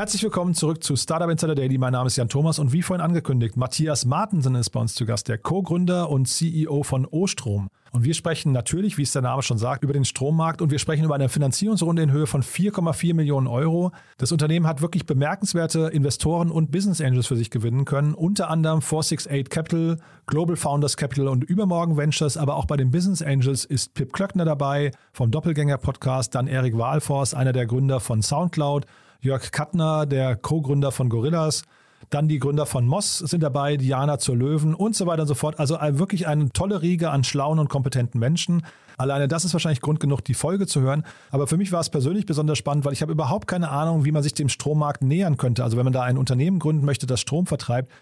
Herzlich willkommen zurück zu Startup Insider Daily. Mein Name ist Jan Thomas und wie vorhin angekündigt, Matthias Martensen ist bei uns zu Gast, der Co-Gründer und CEO von Ostrom. Und wir sprechen natürlich, wie es der Name schon sagt, über den Strommarkt und wir sprechen über eine Finanzierungsrunde in Höhe von 4,4 Millionen Euro. Das Unternehmen hat wirklich bemerkenswerte Investoren und Business Angels für sich gewinnen können, unter anderem 468 Capital, Global Founders Capital und Übermorgen Ventures, aber auch bei den Business Angels ist Pip Klöckner dabei vom Doppelgänger Podcast, dann Erik Wahlforst, einer der Gründer von Soundcloud, Jörg Kattner, der Co-Gründer von Gorillas, dann die Gründer von Moss sind dabei, Diana zur Löwen und so weiter und so fort. Also wirklich eine tolle Riege an schlauen und kompetenten Menschen. Alleine das ist wahrscheinlich Grund genug, die Folge zu hören. Aber für mich war es persönlich besonders spannend, weil ich habe überhaupt keine Ahnung, wie man sich dem Strommarkt nähern könnte. Also wenn man da ein Unternehmen gründen möchte, das Strom vertreibt,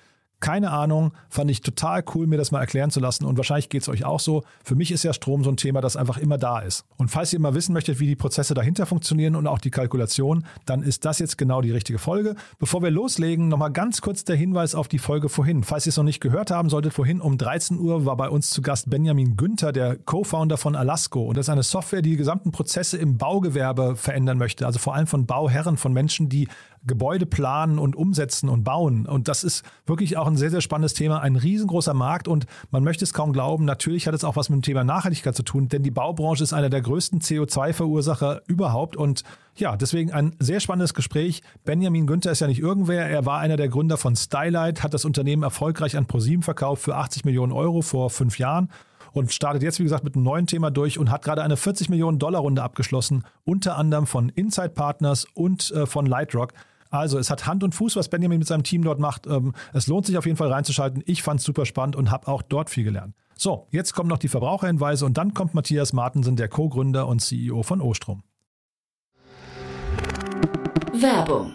keine Ahnung, fand ich total cool, mir das mal erklären zu lassen. Und wahrscheinlich geht es euch auch so. Für mich ist ja Strom so ein Thema, das einfach immer da ist. Und falls ihr mal wissen möchtet, wie die Prozesse dahinter funktionieren und auch die Kalkulation, dann ist das jetzt genau die richtige Folge. Bevor wir loslegen, nochmal ganz kurz der Hinweis auf die Folge vorhin. Falls ihr es noch nicht gehört haben solltet, vorhin um 13 Uhr war bei uns zu Gast Benjamin Günther, der Co-Founder von Alasco. Und das ist eine Software, die die gesamten Prozesse im Baugewerbe verändern möchte. Also vor allem von Bauherren, von Menschen, die Gebäude planen und umsetzen und bauen. Und das ist wirklich auch ein sehr, sehr spannendes Thema, ein riesengroßer Markt und man möchte es kaum glauben. Natürlich hat es auch was mit dem Thema Nachhaltigkeit zu tun, denn die Baubranche ist einer der größten CO2-Verursacher überhaupt und ja, deswegen ein sehr spannendes Gespräch. Benjamin Günther ist ja nicht irgendwer. Er war einer der Gründer von Stylight, hat das Unternehmen erfolgreich an ProSieben verkauft für 80 Millionen Euro vor fünf Jahren und startet jetzt, wie gesagt, mit einem neuen Thema durch und hat gerade eine 40 Millionen Dollar Runde abgeschlossen, unter anderem von Inside Partners und äh, von Lightrock. Also es hat Hand und Fuß, was Benjamin mit seinem Team dort macht. Ähm, es lohnt sich auf jeden Fall reinzuschalten. Ich fand es super spannend und habe auch dort viel gelernt. So, jetzt kommen noch die Verbraucherhinweise und dann kommt Matthias Martensen, der Co-Gründer und CEO von Ostrom. Werbung.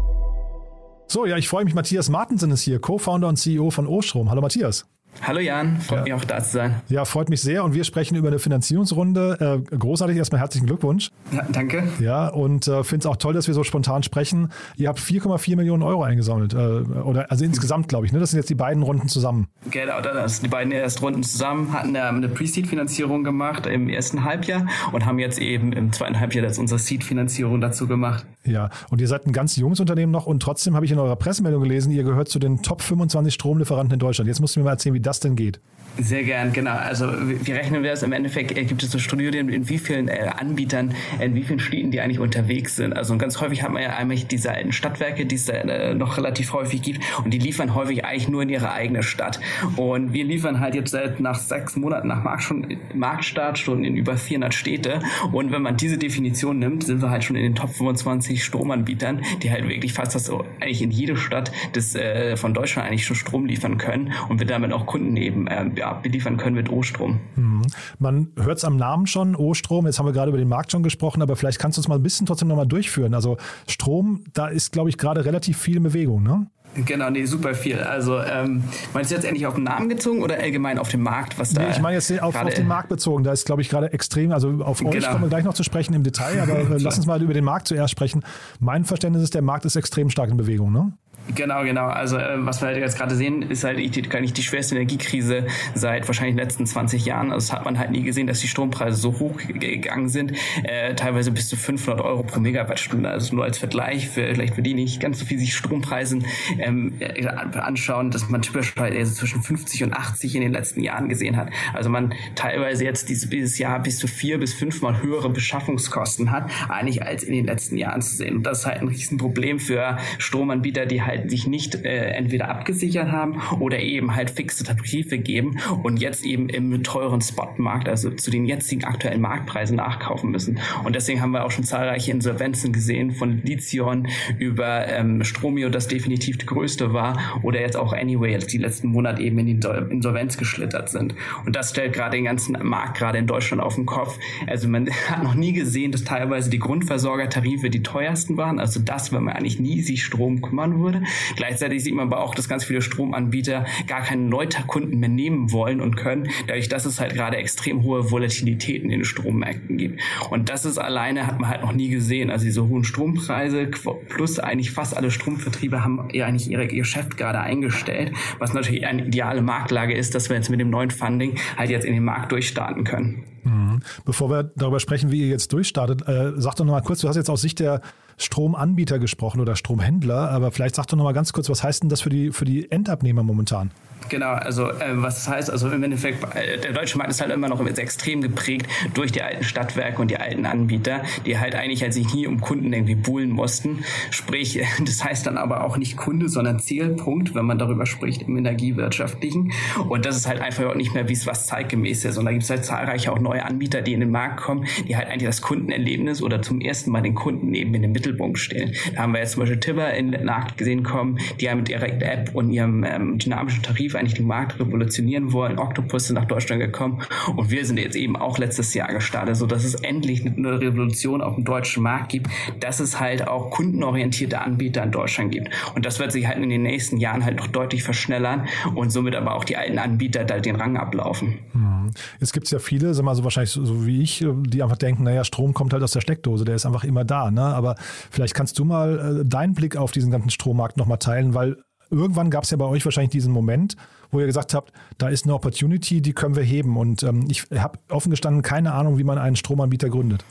So, ja, ich freue mich. Matthias Martensen ist hier, Co-Founder und CEO von Ostrom. Hallo Matthias. Hallo Jan, freut ja. mich auch da zu sein. Ja, freut mich sehr und wir sprechen über eine Finanzierungsrunde. Äh, großartig, erstmal herzlichen Glückwunsch. Ja, danke. Ja, und äh, finde es auch toll, dass wir so spontan sprechen. Ihr habt 4,4 Millionen Euro eingesammelt, äh, oder also insgesamt, glaube ich, ne? Das sind jetzt die beiden Runden zusammen. Genau, das sind die beiden ersten Runden zusammen, hatten eine Pre-Seed-Finanzierung gemacht im ersten Halbjahr und haben jetzt eben im zweiten Halbjahr das unsere Seed-Finanzierung dazu gemacht. Ja, und ihr seid ein ganz junges Unternehmen noch und trotzdem habe ich in eurer Pressemeldung gelesen, ihr gehört zu den Top 25 Stromlieferanten in Deutschland. Jetzt musst du mir mal erzählen, wie das denn geht. Sehr gern, genau. Also wie rechnen wir das? Im Endeffekt äh, gibt es so Studien, in wie vielen äh, Anbietern, in wie vielen Städten die eigentlich unterwegs sind. Also ganz häufig hat man ja einmal diese alten Stadtwerke, die es da äh, noch relativ häufig gibt und die liefern häufig eigentlich nur in ihre eigene Stadt. Und wir liefern halt jetzt seit nach sechs Monaten nach Markt schon, Marktstart schon in über 400 Städte. Und wenn man diese Definition nimmt, sind wir halt schon in den Top 25 Stromanbietern, die halt wirklich fast das eigentlich in jede Stadt des, von Deutschland eigentlich schon Strom liefern können und wir damit auch Kunden eben äh, ja, beliefern können mit O-Strom. Mhm. Man hört es am Namen schon, O-Strom. Jetzt haben wir gerade über den Markt schon gesprochen, aber vielleicht kannst du uns mal ein bisschen trotzdem nochmal durchführen. Also Strom, da ist, glaube ich, gerade relativ viel in Bewegung, ne? Genau, nee, super viel. Also ähm, meinst du jetzt endlich auf den Namen gezogen oder allgemein auf den Markt, was da? Nee, ich meine jetzt auf, auf den Markt bezogen. Da ist, glaube ich, gerade extrem, also auf euch genau. kommen wir gleich noch zu sprechen im Detail, aber äh, lass uns mal über den Markt zuerst sprechen. Mein Verständnis ist, der Markt ist extrem stark in Bewegung, ne? Genau, genau. Also äh, was wir halt jetzt gerade sehen, ist halt nicht die schwerste Energiekrise seit wahrscheinlich den letzten 20 Jahren. Also das hat man halt nie gesehen, dass die Strompreise so hoch gegangen sind, äh, teilweise bis zu 500 Euro pro Megawattstunde. Also nur als Vergleich, für, vielleicht für die nicht ganz so viel sich Strompreisen ähm, äh, anschauen, dass man typisch also zwischen 50 und 80 in den letzten Jahren gesehen hat. Also man teilweise jetzt dieses, dieses Jahr bis zu vier bis fünfmal höhere Beschaffungskosten hat, eigentlich als in den letzten Jahren zu sehen. Und das ist halt ein Riesenproblem für Stromanbieter, die halt sich nicht äh, entweder abgesichert haben oder eben halt fixe Tarife geben und jetzt eben im teuren Spotmarkt, also zu den jetzigen aktuellen Marktpreisen nachkaufen müssen. Und deswegen haben wir auch schon zahlreiche Insolvenzen gesehen von Lithion über ähm, Stromio, das definitiv die größte war, oder jetzt auch Anyway, die letzten Monate eben in die Insolvenz geschlittert sind. Und das stellt gerade den ganzen Markt gerade in Deutschland auf den Kopf. Also man hat noch nie gesehen, dass teilweise die Grundversorgertarife die teuersten waren. Also das, wenn man eigentlich nie sich Strom kümmern würde. Gleichzeitig sieht man aber auch, dass ganz viele Stromanbieter gar keine Neukunden mehr nehmen wollen und können, dadurch, dass es halt gerade extrem hohe Volatilitäten in den Strommärkten gibt. Und das ist alleine, hat man halt noch nie gesehen. Also diese hohen Strompreise plus eigentlich fast alle Stromvertriebe haben ja eigentlich ihre Geschäft gerade eingestellt, was natürlich eine ideale Marktlage ist, dass wir jetzt mit dem neuen Funding halt jetzt in den Markt durchstarten können. Mhm. Bevor wir darüber sprechen, wie ihr jetzt durchstartet, äh, sag doch noch mal kurz, du hast jetzt aus Sicht der Stromanbieter gesprochen oder Stromhändler, aber vielleicht sag doch noch mal ganz kurz, was heißt denn das für die, für die Endabnehmer momentan? Genau, also äh, was das heißt, also im Endeffekt, äh, der deutsche Markt ist halt immer noch extrem geprägt durch die alten Stadtwerke und die alten Anbieter, die halt eigentlich halt sich nie um Kunden irgendwie buhlen mussten. Sprich, das heißt dann aber auch nicht Kunde, sondern Zielpunkt, wenn man darüber spricht im Energiewirtschaftlichen. Und das ist halt einfach auch nicht mehr, wie es was zeitgemäß ist. Und da gibt es halt zahlreiche auch neue Anbieter, die in den Markt kommen, die halt eigentlich das Kundenerlebnis oder zum ersten Mal den Kunden eben in den Mittelpunkt stellen. Da haben wir jetzt zum Beispiel Tibber in den Markt gesehen kommen, die haben mit ihrer App und ihrem ähm, dynamischen Tarif eigentlich den Markt revolutionieren wollen. Octopus sind nach Deutschland gekommen und wir sind jetzt eben auch letztes Jahr gestartet, so dass es endlich eine Revolution auf dem deutschen Markt gibt, dass es halt auch kundenorientierte Anbieter in Deutschland gibt. Und das wird sich halt in den nächsten Jahren halt noch deutlich verschnellern und somit aber auch die alten Anbieter da den Rang ablaufen. Hm. Jetzt gibt es ja viele, wir mal so wahrscheinlich so, wie ich, die einfach denken, naja, Strom kommt halt aus der Steckdose, der ist einfach immer da. Ne? Aber vielleicht kannst du mal äh, deinen Blick auf diesen ganzen Strommarkt nochmal teilen, weil irgendwann gab es ja bei euch wahrscheinlich diesen Moment, wo ihr gesagt habt, da ist eine Opportunity, die können wir heben. Und ähm, ich habe offen gestanden keine Ahnung, wie man einen Stromanbieter gründet.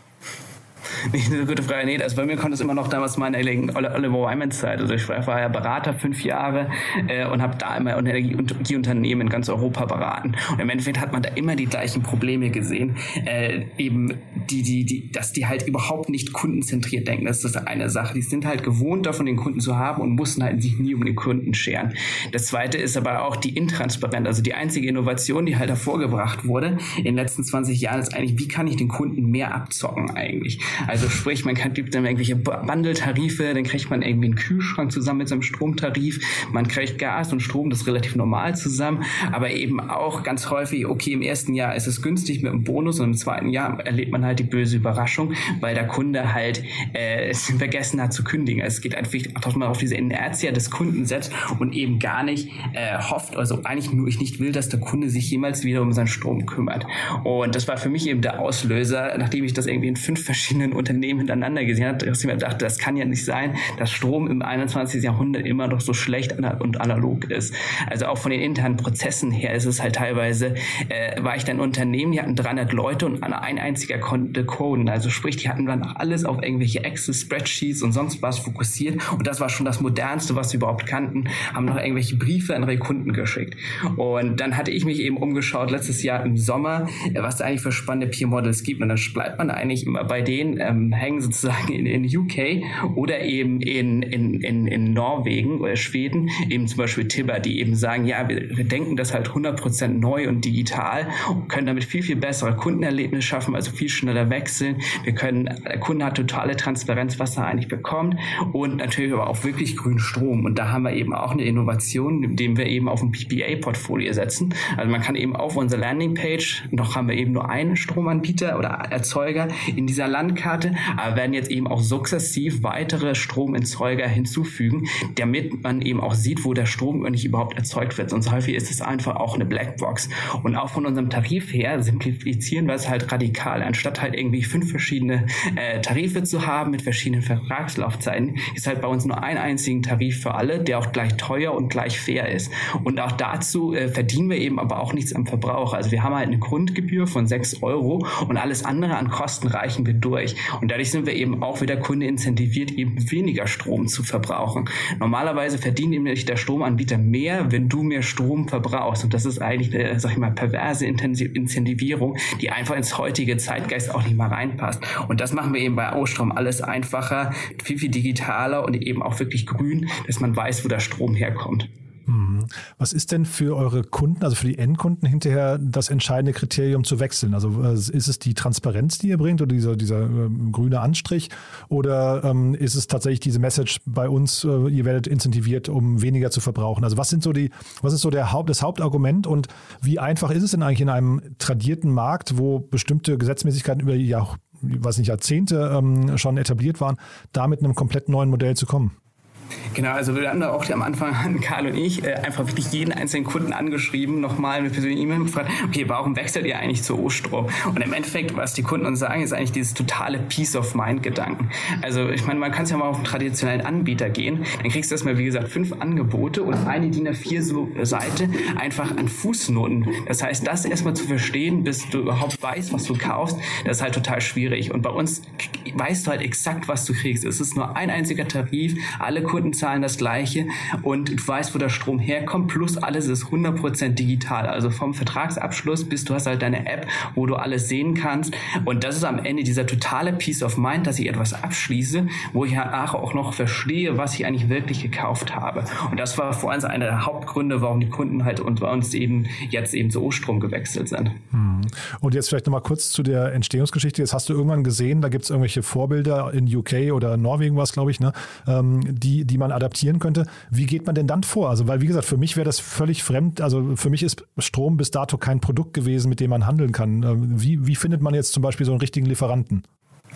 Nicht eine gute Frage. Nee, also bei mir konnte es immer noch damals meine Oliver Wyman Zeit. Also ich war ja Berater fünf Jahre äh, und habe da immer Energieunternehmen in ganz Europa beraten. Und im Endeffekt hat man da immer die gleichen Probleme gesehen. Äh, eben die, die, die, dass die halt überhaupt nicht kundenzentriert denken. Das ist eine Sache. Die sind halt gewohnt, davon den Kunden zu haben und mussten halt sich nie um den Kunden scheren. Das zweite ist aber auch die Intransparenz. Also die einzige Innovation, die halt hervorgebracht wurde in den letzten 20 Jahren, ist eigentlich, wie kann ich den Kunden mehr abzocken eigentlich? Also sprich, man kann, gibt dann irgendwelche Bundle-Tarife, dann kriegt man irgendwie einen Kühlschrank zusammen mit seinem Stromtarif, man kriegt Gas und Strom, das ist relativ normal zusammen, aber eben auch ganz häufig, okay, im ersten Jahr ist es günstig mit einem Bonus und im zweiten Jahr erlebt man halt die böse Überraschung, weil der Kunde halt äh, es vergessen hat zu kündigen. Also es geht einfach, dass man auf diese Inertia des Kunden setzt und eben gar nicht äh, hofft, also eigentlich nur ich nicht will, dass der Kunde sich jemals wieder um seinen Strom kümmert. Und das war für mich eben der Auslöser, nachdem ich das irgendwie in fünf verschiedenen verschiedenen Unternehmen hintereinander gesehen hat, dass ich mir dachte, das kann ja nicht sein, dass Strom im 21. Jahrhundert immer noch so schlecht und analog ist. Also auch von den internen Prozessen her ist es halt teilweise, äh, war ich dann Unternehmen, die hatten 300 Leute und ein einziger konnte coden. Also sprich, die hatten dann alles auf irgendwelche Excel-Spreadsheets und sonst was fokussiert und das war schon das Modernste, was sie überhaupt kannten, haben noch irgendwelche Briefe an ihre Kunden geschickt. Und dann hatte ich mich eben umgeschaut letztes Jahr im Sommer, was da eigentlich für spannende Peer-Models gibt und dann bleibt man eigentlich immer bei denen, ähm, hängen sozusagen in, in UK oder eben in, in, in, in Norwegen oder Schweden, eben zum Beispiel Tibber, die eben sagen, ja, wir, wir denken das halt 100% neu und digital können damit viel, viel bessere Kundenerlebnisse schaffen, also viel schneller wechseln. Wir können, der Kunde hat totale Transparenz, was er eigentlich bekommt und natürlich aber auch wirklich grünen Strom. Und da haben wir eben auch eine Innovation, indem wir eben auf ein PPA-Portfolio setzen. Also man kann eben auf unserer Landingpage, noch haben wir eben nur einen Stromanbieter oder Erzeuger in dieser Landkarte aber werden jetzt eben auch sukzessiv weitere Stromerzeuger hinzufügen, damit man eben auch sieht, wo der Strom eigentlich überhaupt erzeugt wird. Sonst häufig ist es einfach auch eine Blackbox. Und auch von unserem Tarif her simplifizieren wir es halt radikal. Anstatt statt halt irgendwie fünf verschiedene äh, Tarife zu haben mit verschiedenen Vertragslaufzeiten, ist halt bei uns nur ein einzigen Tarif für alle, der auch gleich teuer und gleich fair ist. Und auch dazu äh, verdienen wir eben aber auch nichts am Verbrauch. Also wir haben halt eine Grundgebühr von sechs Euro und alles andere an Kosten reichen wir durch. Und dadurch sind wir eben auch wieder Kunde incentiviert, eben weniger Strom zu verbrauchen. Normalerweise verdient nämlich der Stromanbieter mehr, wenn du mehr Strom verbrauchst. Und das ist eigentlich eine, sag ich mal, perverse Incentivierung, die einfach ins heutige Zeitgeist auch nicht mal reinpasst. Und das machen wir eben bei Ostrom alles einfacher, viel, viel digitaler und eben auch wirklich grün, dass man weiß, wo der Strom herkommt. Mhm. Was ist denn für eure Kunden, also für die Endkunden hinterher das entscheidende Kriterium zu wechseln? Also äh, ist es die Transparenz, die ihr bringt oder dieser, dieser äh, grüne Anstrich oder ähm, ist es tatsächlich diese Message bei uns, äh, ihr werdet incentiviert, um weniger zu verbrauchen? Also was sind so die, was ist so der Haupt, das Hauptargument und wie einfach ist es denn eigentlich in einem tradierten Markt, wo bestimmte Gesetzmäßigkeiten über ja, weiß nicht, Jahrzehnte ähm, schon etabliert waren, da mit einem komplett neuen Modell zu kommen? Genau, also wir haben da auch am Anfang, Karl und ich, äh, einfach wirklich jeden einzelnen Kunden angeschrieben, nochmal mit persönlichen E-Mail gefragt, okay, warum wechselt ihr eigentlich zu Ostrom? Und im Endeffekt, was die Kunden uns sagen, ist eigentlich dieses totale Peace of Mind-Gedanken. Also ich meine, man kann es ja mal auf einen traditionellen Anbieter gehen, dann kriegst du erstmal, wie gesagt, fünf Angebote und eine DIN A4-Seite einfach an Fußnoten. Das heißt, das erstmal zu verstehen, bis du überhaupt weißt, was du kaufst, das ist halt total schwierig. Und bei uns weißt du halt exakt, was du kriegst. Es ist nur ein einziger Tarif, alle Kunden Kunden zahlen das gleiche und du weißt, wo der Strom herkommt, plus alles ist 100% digital. Also vom Vertragsabschluss bis du hast halt deine App, wo du alles sehen kannst und das ist am Ende dieser totale Peace of Mind, dass ich etwas abschließe, wo ich auch noch verstehe, was ich eigentlich wirklich gekauft habe. Und das war vor allem einer der Hauptgründe, warum die Kunden halt und bei uns eben jetzt eben zu O-Strom gewechselt sind. Hm. Und jetzt vielleicht nochmal kurz zu der Entstehungsgeschichte. Jetzt hast du irgendwann gesehen, da gibt es irgendwelche Vorbilder in UK oder Norwegen was, glaube ich, ne, ähm, die, die man adaptieren könnte. Wie geht man denn dann vor? Also, weil, wie gesagt, für mich wäre das völlig fremd. Also, für mich ist Strom bis dato kein Produkt gewesen, mit dem man handeln kann. Ähm, wie, wie findet man jetzt zum Beispiel so einen richtigen Lieferanten?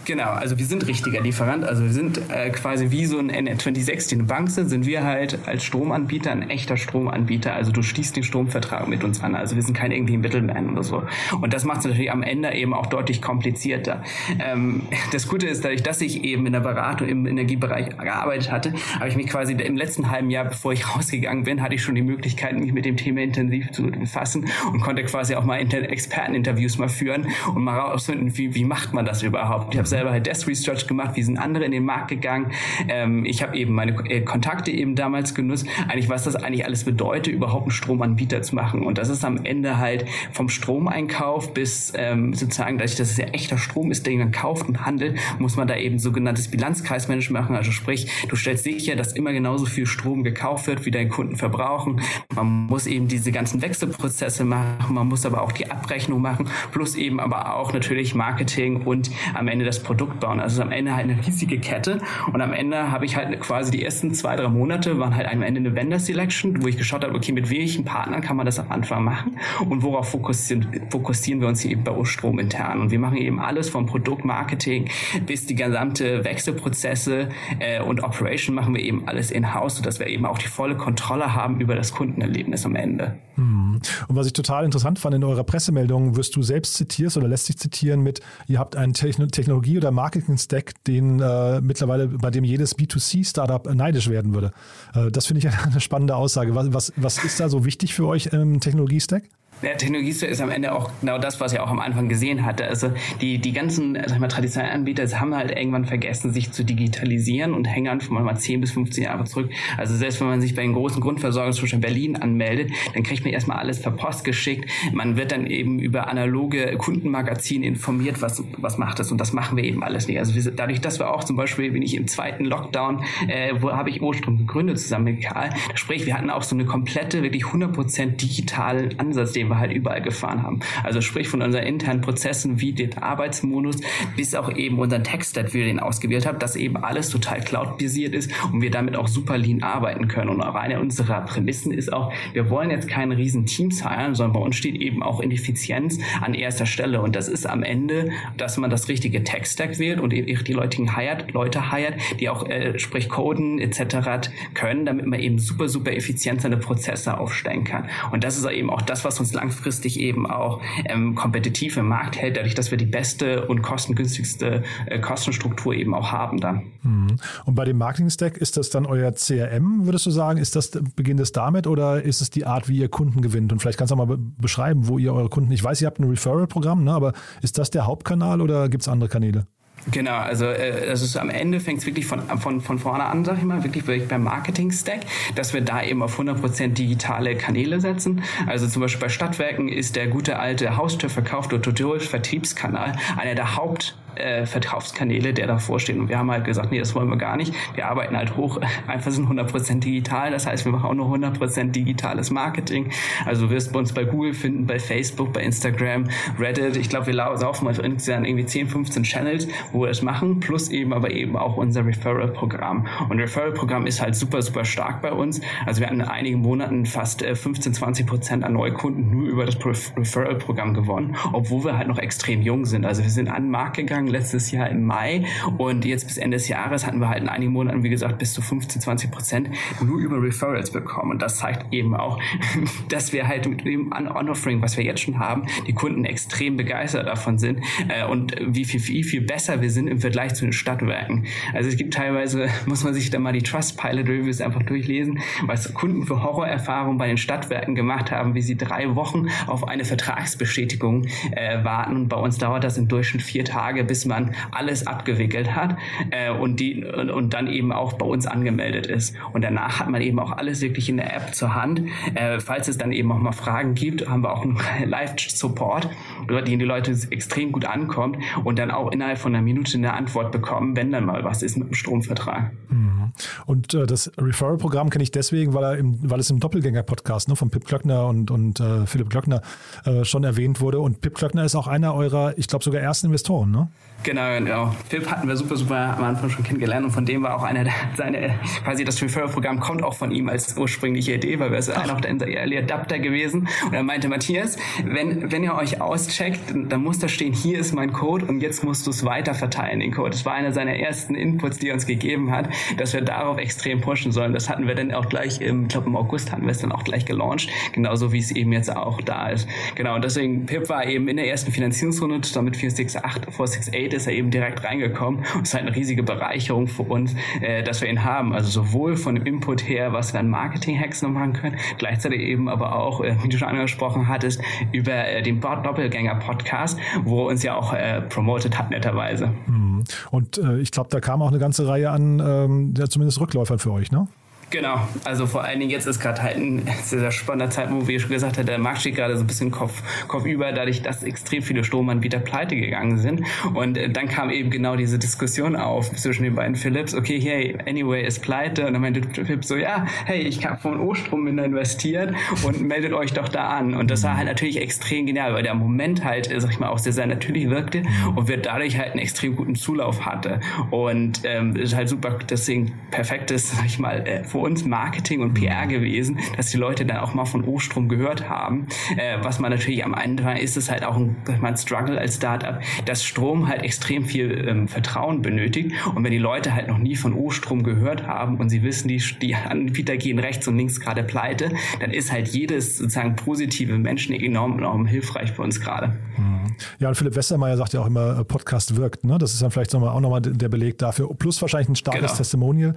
Genau, also wir sind richtiger Lieferant. Also wir sind äh, quasi wie so ein N26, die eine Bank sind, sind wir halt als Stromanbieter ein echter Stromanbieter. Also du schließt den Stromvertrag mit uns an. Also wir sind kein irgendwie Middleman oder so. Und das macht es natürlich am Ende eben auch deutlich komplizierter. Ähm, das Gute ist, dadurch, dass ich eben in der Beratung im Energiebereich gearbeitet hatte, habe ich mich quasi im letzten halben Jahr, bevor ich rausgegangen bin, hatte ich schon die Möglichkeit, mich mit dem Thema intensiv zu befassen und konnte quasi auch mal Experteninterviews mal führen und mal rausfinden, wie, wie macht man das überhaupt. Ich habe selber halt Desk Research gemacht, wie sind andere in den Markt gegangen. Ähm, ich habe eben meine äh, Kontakte eben damals genutzt, eigentlich was das eigentlich alles bedeutet, überhaupt einen Stromanbieter zu machen. Und das ist am Ende halt vom Stromeinkauf bis ähm, sozusagen, dass es ja echter Strom ist, den man kauft und handelt, muss man da eben sogenanntes Bilanzkreismanagement machen. Also sprich, du stellst sicher, dass immer genauso viel Strom gekauft wird, wie deine Kunden verbrauchen. Man muss eben diese ganzen Wechselprozesse machen, man muss aber auch die Abrechnung machen, plus eben aber auch natürlich Marketing und am Ende das Produkt bauen. Also am Ende halt eine riesige Kette und am Ende habe ich halt quasi die ersten zwei, drei Monate waren halt am Ende eine Vendor Selection, wo ich geschaut habe, okay, mit welchen Partnern kann man das am Anfang machen und worauf fokussieren, fokussieren wir uns hier eben bei Ostrom intern. Und wir machen eben alles vom Produktmarketing bis die gesamte Wechselprozesse äh, und Operation machen wir eben alles in-house, sodass wir eben auch die volle Kontrolle haben über das Kundenerlebnis am Ende. Hm. Und was ich total interessant fand in eurer Pressemeldung, wirst du selbst zitierst oder lässt sich zitieren mit, ihr habt einen Technologie Technologie- oder Marketing-Stack, den äh, mittlerweile, bei dem jedes B2C-Startup neidisch werden würde. Äh, das finde ich eine spannende Aussage. Was, was, was ist da so wichtig für euch im Technologie-Stack? Ja, Technologie ist am Ende auch genau das, was ich auch am Anfang gesehen hatte. Also die, die ganzen sag ich mal, traditionellen Anbieter haben halt irgendwann vergessen, sich zu digitalisieren und hängen einfach mal 10 bis 15 Jahre zurück. Also selbst wenn man sich bei den großen Grundversorgungszustand Berlin anmeldet, dann kriegt man erstmal alles per Post geschickt. Man wird dann eben über analoge Kundenmagazine informiert, was, was macht das und das machen wir eben alles nicht. Also wir, dadurch, dass wir auch zum Beispiel, bin ich im zweiten Lockdown, äh, wo habe ich Ostrom gegründet zusammen mit Karl, sprich, wir hatten auch so eine komplette, wirklich 100% digitalen Ansatz, den wir wir halt überall gefahren haben. Also sprich von unseren internen Prozessen wie den Arbeitsmodus bis auch eben unseren Text-Stat, wie wir den ausgewählt haben, dass eben alles total cloud-basiert ist und wir damit auch super lean arbeiten können. Und auch eine unserer Prämissen ist auch, wir wollen jetzt kein riesen Teams heilen, sondern bei uns steht eben auch Ineffizienz an erster Stelle. Und das ist am Ende, dass man das richtige Tech-Stack wählt und die Leute hired, Leute hired, die auch, äh, sprich Coden etc. können, damit man eben super, super effizient seine Prozesse aufstellen kann. Und das ist eben auch das, was uns langfristig eben auch ähm, kompetitiv im Markt hält, dadurch, dass wir die beste und kostengünstigste äh, Kostenstruktur eben auch haben dann. Mhm. Und bei dem Marketing-Stack ist das dann euer CRM, würdest du sagen? Ist das, beginnt es damit oder ist es die Art, wie ihr Kunden gewinnt? Und vielleicht kannst du auch mal beschreiben, wo ihr eure Kunden, ich weiß, ihr habt ein Referral-Programm, ne, aber ist das der Hauptkanal oder gibt es andere Kanäle? Genau, also äh, ist, am Ende fängt es wirklich von, von, von vorne an, sag ich mal, wirklich, wirklich beim Marketing-Stack, dass wir da eben auf 100% digitale Kanäle setzen. Also zum Beispiel bei Stadtwerken ist der gute alte Haustürverkauf oder Tutorial-Vertriebskanal einer der Haupt- äh, Verkaufskanäle, der davor stehen. Und wir haben halt gesagt, nee, das wollen wir gar nicht. Wir arbeiten halt hoch, einfach sind 100% digital. Das heißt, wir machen auch nur 100% digitales Marketing. Also du wirst bei uns bei Google finden, bei Facebook, bei Instagram, Reddit. Ich glaube, wir laufen auf insgesamt irgendwie 10, 15 Channels, wo wir das machen, plus eben aber eben auch unser Referral-Programm. Und Referral-Programm ist halt super, super stark bei uns. Also wir hatten in einigen Monaten fast 15, äh, 20 Prozent an Neukunden nur über das Referral-Programm gewonnen, obwohl wir halt noch extrem jung sind. Also wir sind an den Markt gegangen, angefangen letztes Jahr im Mai und jetzt bis Ende des Jahres hatten wir halt in einigen Monaten, wie gesagt, bis zu 15, 20 Prozent nur über Referrals bekommen. Und das zeigt eben auch, dass wir halt mit dem On-Offering, was wir jetzt schon haben, die Kunden extrem begeistert davon sind äh, und wie viel, viel, viel besser wir sind im Vergleich zu den Stadtwerken. Also es gibt teilweise, muss man sich da mal die Trustpilot Reviews einfach durchlesen, was Kunden für Horrorerfahrungen bei den Stadtwerken gemacht haben, wie sie drei Wochen auf eine Vertragsbestätigung äh, warten. Und bei uns dauert das im Durchschnitt vier Tage, bis bis man alles abgewickelt hat äh, und, die, und, und, dann eben auch bei uns angemeldet ist. Und danach hat man eben auch alles wirklich in der App zur Hand. Äh, falls es dann eben auch mal Fragen gibt, haben wir auch einen Live-Support, über den die Leute extrem gut ankommt und dann auch innerhalb von einer Minute eine Antwort bekommen, wenn dann mal was ist mit dem Stromvertrag. Mhm. Und äh, das Referral-Programm kenne ich deswegen, weil, er im, weil es im Doppelgänger-Podcast ne, von Pip Klöckner und, und äh, Philipp Klöckner äh, schon erwähnt wurde. Und Pip Klöckner ist auch einer eurer, ich glaube sogar ersten Investoren, ne? Genau, genau. Philipp hatten wir super, super am Anfang schon kennengelernt und von dem war auch einer der, seine, quasi das Referral-Programm kommt auch von ihm als ursprüngliche Idee, weil wir sind einer der Early Adapter gewesen. Und er meinte, Matthias, wenn, wenn ihr euch auscheckt, dann muss da stehen, hier ist mein Code und jetzt musst du es weiter verteilen, den Code. Das war einer seiner ersten Inputs, die er uns gegeben hat, dass wir darauf extrem pushen sollen. Das hatten wir dann auch gleich, im, ich glaube im August hatten wir es dann auch gleich gelauncht, genauso wie es eben jetzt auch da ist. Genau, und deswegen, Pip war eben in der ersten Finanzierungsrunde, damit 468, 468 ist er eben direkt reingekommen. Und es ist halt eine riesige Bereicherung für uns, äh, dass wir ihn haben. Also sowohl von dem Input her, was wir an Marketing-Hacks noch machen können, gleichzeitig eben aber auch, äh, wie du schon angesprochen hattest, über äh, den Doppelgänger-Podcast, wo uns ja auch äh, promotet hat, netterweise. Mhm. Und äh, ich glaube, da kam auch eine ganze Reihe an, ähm, ja, zumindest Rückläufern für euch, ne? Genau, also vor allen Dingen jetzt ist gerade halt ein sehr, spannender Zeitpunkt, wie ich schon gesagt habe, der Markt steht gerade so ein bisschen Kopf, Kopf über, dadurch, dass extrem viele Stromanbieter pleite gegangen sind. Und äh, dann kam eben genau diese Diskussion auf zwischen den beiden Philips, okay, hey, Anyway ist pleite. Und dann meinte Philips so, ja, hey, ich habe von O-Strom investiert und meldet euch doch da an. Und das war halt natürlich extrem genial, weil der Moment halt, sag ich mal, auch sehr, sehr natürlich wirkte und wir dadurch halt einen extrem guten Zulauf hatte. Und ähm, ist halt super, deswegen perfektes, sag ich mal, äh, für uns Marketing und PR gewesen, dass die Leute dann auch mal von O-Strom gehört haben. Äh, was man natürlich am Ende ist es halt auch ein, ein Struggle als Startup, dass Strom halt extrem viel ähm, Vertrauen benötigt. Und wenn die Leute halt noch nie von O-Strom gehört haben und sie wissen, die, die Anbieter gehen rechts und links gerade pleite, dann ist halt jedes sozusagen positive Menschen enorm, enorm hilfreich für uns gerade. Mhm. Ja, und Philipp Westermeier sagt ja auch immer, äh, Podcast wirkt. Ne? Das ist dann vielleicht auch nochmal der Beleg dafür. Plus wahrscheinlich ein starkes genau. Testimonial.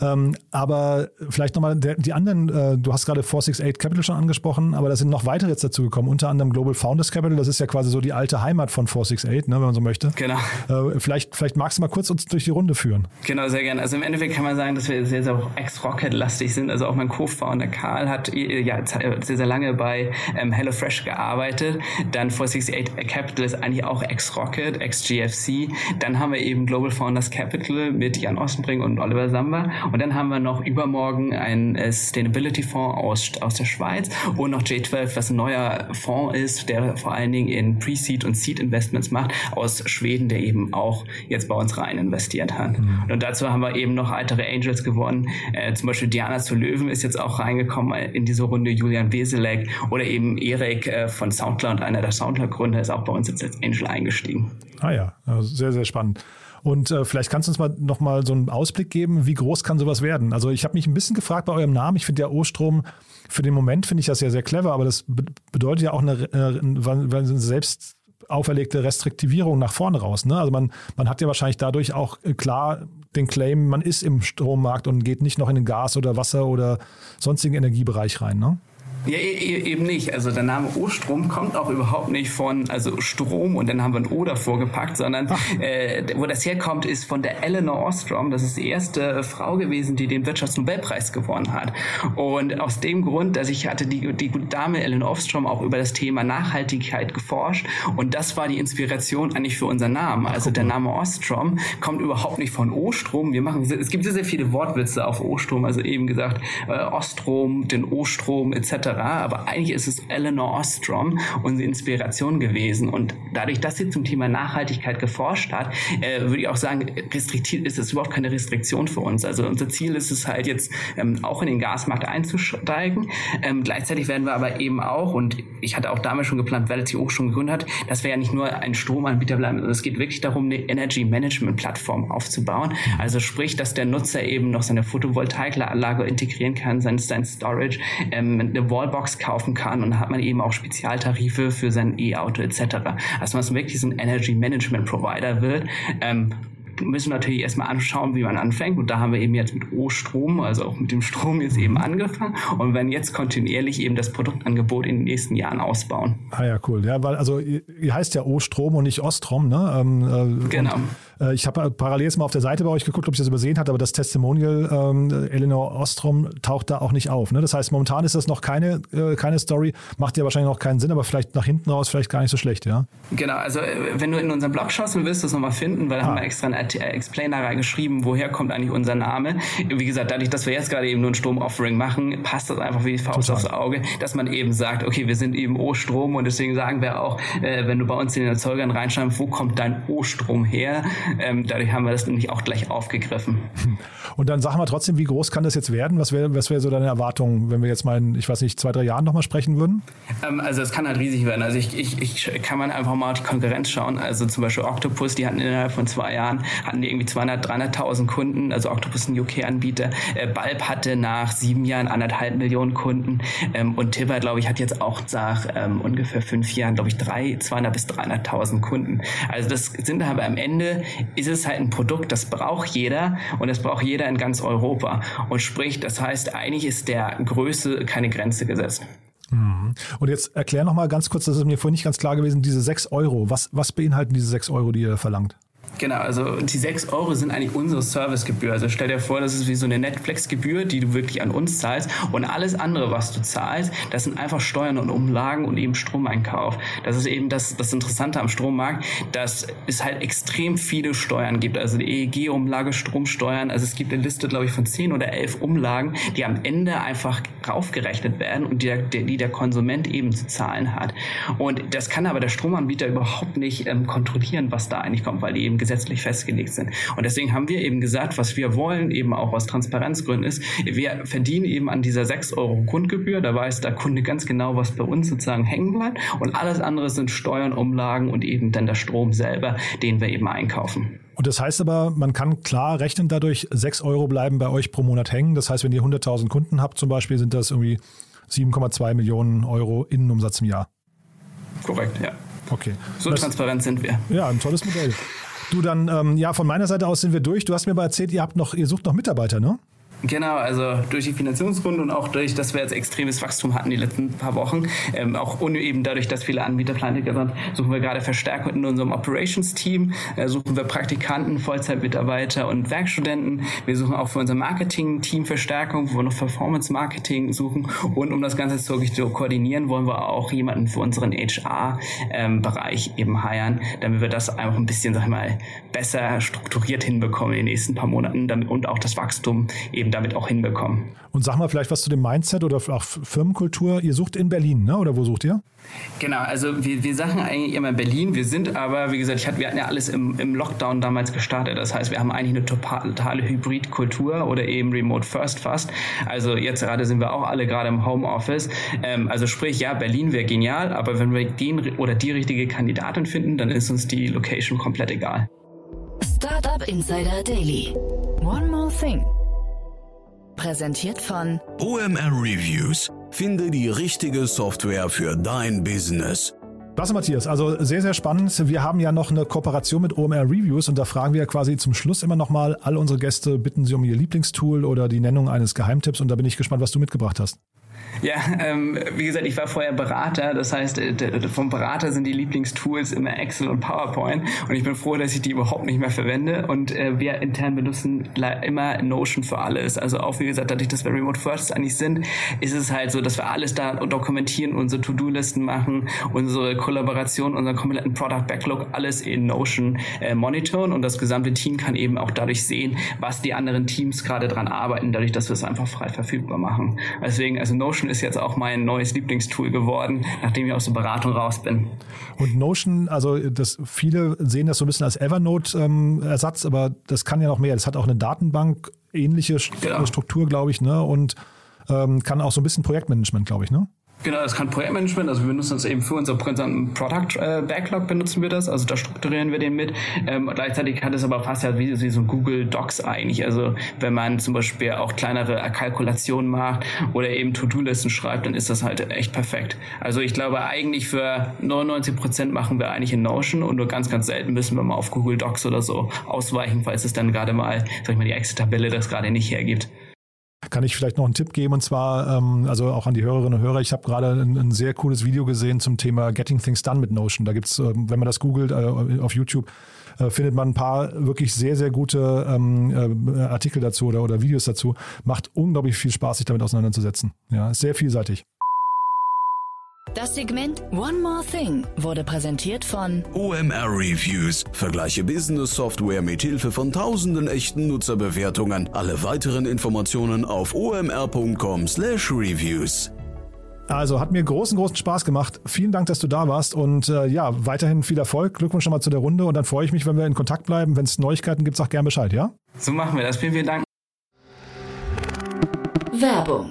Ähm, aber vielleicht nochmal die anderen, äh, du hast gerade 468 Capital schon angesprochen, aber da sind noch weitere jetzt dazu gekommen, unter anderem Global Founders Capital, das ist ja quasi so die alte Heimat von 468, ne, wenn man so möchte. Genau. Äh, vielleicht, vielleicht magst du mal kurz uns durch die Runde führen. Genau, sehr gerne. Also im Endeffekt kann man sagen, dass wir sehr, sehr ex-Rocket-lastig sind. Also auch mein Co-Founder Karl hat äh, ja sehr, sehr lange bei ähm, HelloFresh gearbeitet. Dann 468 Capital ist eigentlich auch ex-Rocket, ex-GFC. Dann haben wir eben Global Founders Capital mit Jan Ossenbring und Oliver Samba. Und dann haben wir noch übermorgen einen äh, Sustainability-Fonds aus, aus der Schweiz und noch J12, was ein neuer Fonds ist, der vor allen Dingen in Pre-Seed und Seed-Investments macht, aus Schweden, der eben auch jetzt bei uns rein investiert hat. Mhm. Und dazu haben wir eben noch weitere Angels gewonnen. Äh, zum Beispiel Diana zu Löwen ist jetzt auch reingekommen in diese Runde, Julian Weselek oder eben Erik äh, von Soundcloud, einer der Soundcloud-Gründer, ist auch bei uns jetzt als Angel eingestiegen. Ah ja, also sehr, sehr spannend. Und äh, vielleicht kannst du uns mal noch mal so einen Ausblick geben, wie groß kann sowas werden? Also ich habe mich ein bisschen gefragt bei eurem Namen. Ich finde ja O-Strom, für den Moment finde ich das ja sehr clever, aber das bedeutet ja auch eine, äh, eine selbst auferlegte Restriktivierung nach vorne raus. Ne? Also man, man hat ja wahrscheinlich dadurch auch äh, klar den Claim, man ist im Strommarkt und geht nicht noch in den Gas- oder Wasser- oder sonstigen Energiebereich rein. Ne? Ja, e, e, eben nicht. Also der Name O-Strom kommt auch überhaupt nicht von also Strom und dann haben wir ein O davor gepackt, sondern äh, wo das herkommt, ist von der Eleanor Ostrom. Das ist die erste Frau gewesen, die den Wirtschaftsnobelpreis gewonnen hat. Und aus dem Grund, dass ich hatte die, die gute Dame Eleanor Ostrom auch über das Thema Nachhaltigkeit geforscht und das war die Inspiration eigentlich für unseren Namen. Also der Name Ostrom kommt überhaupt nicht von O-Strom. Wir machen, es gibt sehr, sehr viele Wortwitze auf O-Strom, also eben gesagt äh, Ostrom, den O-Strom etc aber eigentlich ist es Eleanor Ostrom unsere Inspiration gewesen. Und dadurch, dass sie zum Thema Nachhaltigkeit geforscht hat, äh, würde ich auch sagen, restriktiv ist es überhaupt keine Restriktion für uns. Also unser Ziel ist es halt jetzt ähm, auch in den Gasmarkt einzusteigen. Ähm, gleichzeitig werden wir aber eben auch, und ich hatte auch damals schon geplant, weil es die auch schon gegründet hat, dass wir ja nicht nur ein Stromanbieter bleiben, sondern es geht wirklich darum, eine Energy Management Plattform aufzubauen. Also sprich, dass der Nutzer eben noch seine Photovoltaikanlage integrieren kann, sein, sein Storage, ähm, eine Wall Wallbox kaufen kann und dann hat man eben auch Spezialtarife für sein E-Auto etc. Also man wirklich so ein Energy Management Provider wird. Ähm, müssen wir natürlich erstmal anschauen, wie man anfängt. Und da haben wir eben jetzt mit O-Strom, also auch mit dem Strom jetzt eben angefangen und werden jetzt kontinuierlich eben das Produktangebot in den nächsten Jahren ausbauen. Ah ja, cool. Ja, weil also ihr heißt ja O-Strom und nicht Ostrom, ne? Ähm, äh, genau. Und, ich habe parallel jetzt mal auf der Seite bei euch geguckt, ob ich das übersehen hatte, aber das Testimonial ähm, Eleanor Ostrom taucht da auch nicht auf. Ne? Das heißt, momentan ist das noch keine, äh, keine Story, macht ja wahrscheinlich noch keinen Sinn, aber vielleicht nach hinten raus vielleicht gar nicht so schlecht, ja? Genau, also äh, wenn du in unserem Blog schaust, dann wirst du es nochmal finden, weil da ah. haben wir extra einen Explainer reingeschrieben, woher kommt eigentlich unser Name. Wie gesagt, dadurch, dass wir jetzt gerade eben nur ein Strom-Offering machen, passt das einfach wie Faust aufs Auge, dass man eben sagt, okay, wir sind eben O-Strom und deswegen sagen wir auch, äh, wenn du bei uns in den Erzeugern reinschreibst, wo kommt dein O-Strom her? Ähm, dadurch haben wir das nämlich auch gleich aufgegriffen. Und dann sagen wir trotzdem, wie groß kann das jetzt werden? Was wäre was wär so deine Erwartung, wenn wir jetzt mal in, ich weiß nicht, zwei, drei Jahren nochmal sprechen würden? Ähm, also es kann halt riesig werden. Also ich, ich, ich kann man einfach mal auf die Konkurrenz schauen. Also zum Beispiel Octopus, die hatten innerhalb von zwei Jahren, hatten die irgendwie 200, 300.000 Kunden. Also Octopus ist ein UK-Anbieter. Äh, Balb hatte nach sieben Jahren anderthalb Millionen Kunden. Ähm, und Tibber, glaube ich, hat jetzt auch nach ähm, ungefähr fünf Jahren, glaube ich, drei, 200 bis 300.000 Kunden. Also das sind aber am Ende, ist es halt ein Produkt, das braucht jeder und das braucht jeder in ganz Europa. Und sprich, das heißt, eigentlich ist der Größe keine Grenze gesetzt. Mhm. Und jetzt erklär noch mal ganz kurz, das ist mir vorhin nicht ganz klar gewesen, diese 6 Euro. Was, was beinhalten diese 6 Euro, die ihr verlangt? Genau, also die 6 Euro sind eigentlich unsere Servicegebühr. Also stell dir vor, das ist wie so eine Netflix-Gebühr, die du wirklich an uns zahlst. Und alles andere, was du zahlst, das sind einfach Steuern und Umlagen und eben Stromeinkauf. Das ist eben das, das Interessante am Strommarkt, dass es halt extrem viele Steuern gibt. Also die EEG-Umlage, Stromsteuern. Also es gibt eine Liste, glaube ich, von 10 oder 11 Umlagen, die am Ende einfach raufgerechnet werden und die der, die der Konsument eben zu zahlen hat. Und das kann aber der Stromanbieter überhaupt nicht ähm, kontrollieren, was da eigentlich kommt, weil die eben gesetzlich festgelegt sind. Und deswegen haben wir eben gesagt, was wir wollen, eben auch aus Transparenzgründen ist, wir verdienen eben an dieser 6 Euro Grundgebühr, da weiß der Kunde ganz genau, was bei uns sozusagen hängen bleibt und alles andere sind Steuern, Umlagen und eben dann der Strom selber, den wir eben einkaufen. Und das heißt aber, man kann klar rechnen, dadurch 6 Euro bleiben bei euch pro Monat hängen. Das heißt, wenn ihr 100.000 Kunden habt zum Beispiel, sind das irgendwie 7,2 Millionen Euro Innenumsatz im Jahr. Korrekt, ja. Okay. So das, transparent sind wir. Ja, ein tolles Modell. Du dann, ähm, ja, von meiner Seite aus sind wir durch. Du hast mir aber erzählt, ihr habt noch, ihr sucht noch Mitarbeiter, ne? Genau, also durch die Finanzierungsgründe und auch durch, dass wir jetzt extremes Wachstum hatten die letzten paar Wochen, ähm, auch ohne eben dadurch, dass viele Anbieter pleite sind, suchen wir gerade Verstärkung in unserem Operations-Team, äh, suchen wir Praktikanten, Vollzeitmitarbeiter und Werkstudenten. Wir suchen auch für unser Marketing-Team Verstärkung, wo wir noch Performance-Marketing suchen und um das Ganze zu koordinieren, wollen wir auch jemanden für unseren HR-Bereich ähm, eben heiren, damit wir das einfach ein bisschen, sag ich mal, besser strukturiert hinbekommen in den nächsten paar Monaten damit, und auch das Wachstum eben damit auch hinbekommen. Und sag mal vielleicht was zu dem Mindset oder auch Firmenkultur. Ihr sucht in Berlin, ne? oder wo sucht ihr? Genau, also wir, wir sagen eigentlich immer Berlin. Wir sind aber, wie gesagt, ich hatte, wir hatten ja alles im, im Lockdown damals gestartet. Das heißt, wir haben eigentlich eine totale Hybridkultur oder eben Remote First fast. Also jetzt gerade sind wir auch alle gerade im Homeoffice. Ähm, also sprich, ja, Berlin wäre genial, aber wenn wir den oder die richtige Kandidatin finden, dann ist uns die Location komplett egal. Startup Startup Insider Daily. One more thing. Präsentiert von OMR Reviews. Finde die richtige Software für dein Business. Klasse, Matthias. Also sehr, sehr spannend. Wir haben ja noch eine Kooperation mit OMR Reviews und da fragen wir quasi zum Schluss immer nochmal all unsere Gäste, bitten sie um ihr Lieblingstool oder die Nennung eines Geheimtipps und da bin ich gespannt, was du mitgebracht hast. Ja, ähm, wie gesagt, ich war vorher Berater. Das heißt, äh, vom Berater sind die Lieblingstools immer Excel und PowerPoint. Und ich bin froh, dass ich die überhaupt nicht mehr verwende. Und äh, wir intern benutzen immer Notion für alles. Also auch, wie gesagt, dadurch, dass wir Remote First eigentlich sind, ist es halt so, dass wir alles da dokumentieren, unsere To-Do-Listen machen, unsere Kollaboration, unseren kompletten Product Backlog, alles in Notion äh, monitoren. Und das gesamte Team kann eben auch dadurch sehen, was die anderen Teams gerade dran arbeiten, dadurch, dass wir es einfach frei verfügbar machen. Deswegen, also Notion Notion ist jetzt auch mein neues Lieblingstool geworden, nachdem ich aus der Beratung raus bin. Und Notion, also das viele sehen das so ein bisschen als Evernote-Ersatz, ähm, aber das kann ja noch mehr. Das hat auch eine Datenbank ähnliche genau. Struktur, glaube ich, ne? Und ähm, kann auch so ein bisschen Projektmanagement, glaube ich, ne? Genau, das kann Projektmanagement, also wir benutzen das eben für unser Product äh, Backlog benutzen wir das, also da strukturieren wir den mit. Ähm, gleichzeitig hat es aber fast ja wie, wie so Google Docs eigentlich, also wenn man zum Beispiel auch kleinere Kalkulationen macht oder eben To-Do-Listen schreibt, dann ist das halt echt perfekt. Also ich glaube eigentlich für 99 Prozent machen wir eigentlich in Notion und nur ganz, ganz selten müssen wir mal auf Google Docs oder so ausweichen, falls es dann gerade mal, sag ich mal, die Excel-Tabelle das gerade nicht hergibt kann ich vielleicht noch einen Tipp geben und zwar, ähm, also auch an die Hörerinnen und Hörer, ich habe gerade ein, ein, sehr cooles Video gesehen zum Thema Getting Things Done mit Notion. Da gibt es, ähm, wenn man das googelt äh, auf YouTube, äh, findet man ein paar wirklich sehr, sehr gute ähm, äh, Artikel dazu oder, oder Videos dazu. Macht unglaublich viel Spaß, sich damit auseinanderzusetzen. Ja, ist sehr vielseitig. Das Segment One More Thing wurde präsentiert von OMR Reviews. Vergleiche Business Software mit Hilfe von tausenden echten Nutzerbewertungen. Alle weiteren Informationen auf omr.com/reviews. Also hat mir großen, großen Spaß gemacht. Vielen Dank, dass du da warst und äh, ja, weiterhin viel Erfolg. Glückwunsch nochmal zu der Runde und dann freue ich mich, wenn wir in Kontakt bleiben. Wenn es Neuigkeiten gibt, sag gern Bescheid, ja? So machen wir das. Vielen, vielen Dank. Werbung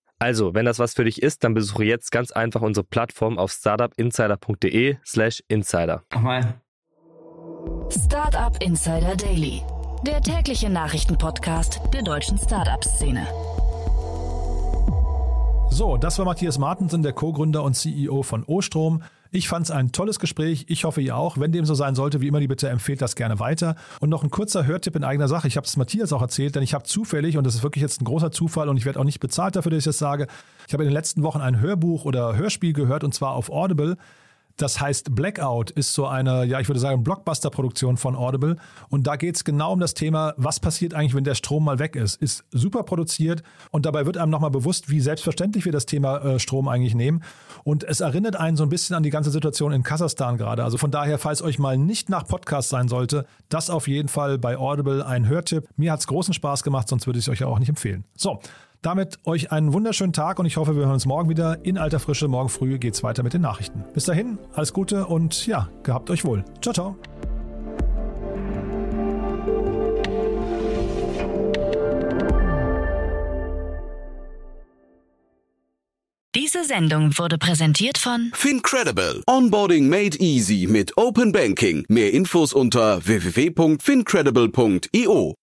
Also, wenn das was für dich ist, dann besuche jetzt ganz einfach unsere Plattform auf startupinsider.de slash insider. Nochmal. Startup Insider Daily, der tägliche Nachrichtenpodcast der deutschen Startup-Szene. So, das war Matthias Martensen, der Co-Gründer und CEO von Ostrom. Ich fand es ein tolles Gespräch. Ich hoffe, ihr auch. Wenn dem so sein sollte, wie immer die Bitte, empfehlt das gerne weiter. Und noch ein kurzer Hörtipp in eigener Sache. Ich habe es Matthias auch erzählt, denn ich habe zufällig, und das ist wirklich jetzt ein großer Zufall und ich werde auch nicht bezahlt dafür, dass ich das sage, ich habe in den letzten Wochen ein Hörbuch oder Hörspiel gehört und zwar auf Audible. Das heißt, Blackout ist so eine, ja, ich würde sagen, Blockbuster-Produktion von Audible. Und da geht es genau um das Thema, was passiert eigentlich, wenn der Strom mal weg ist. Ist super produziert und dabei wird einem nochmal bewusst, wie selbstverständlich wir das Thema äh, Strom eigentlich nehmen. Und es erinnert einen so ein bisschen an die ganze Situation in Kasachstan gerade. Also von daher, falls euch mal nicht nach Podcast sein sollte, das auf jeden Fall bei Audible ein Hörtipp. Mir hat es großen Spaß gemacht, sonst würde ich es euch ja auch nicht empfehlen. So, damit euch einen wunderschönen Tag und ich hoffe, wir hören uns morgen wieder in alter Frische. Morgen früh geht es weiter mit den Nachrichten. Bis dahin, alles Gute und ja, gehabt euch wohl. Ciao, ciao. Diese Sendung wurde präsentiert von Fincredible. Onboarding made easy mit Open Banking. Mehr Infos unter www.fincredible.io.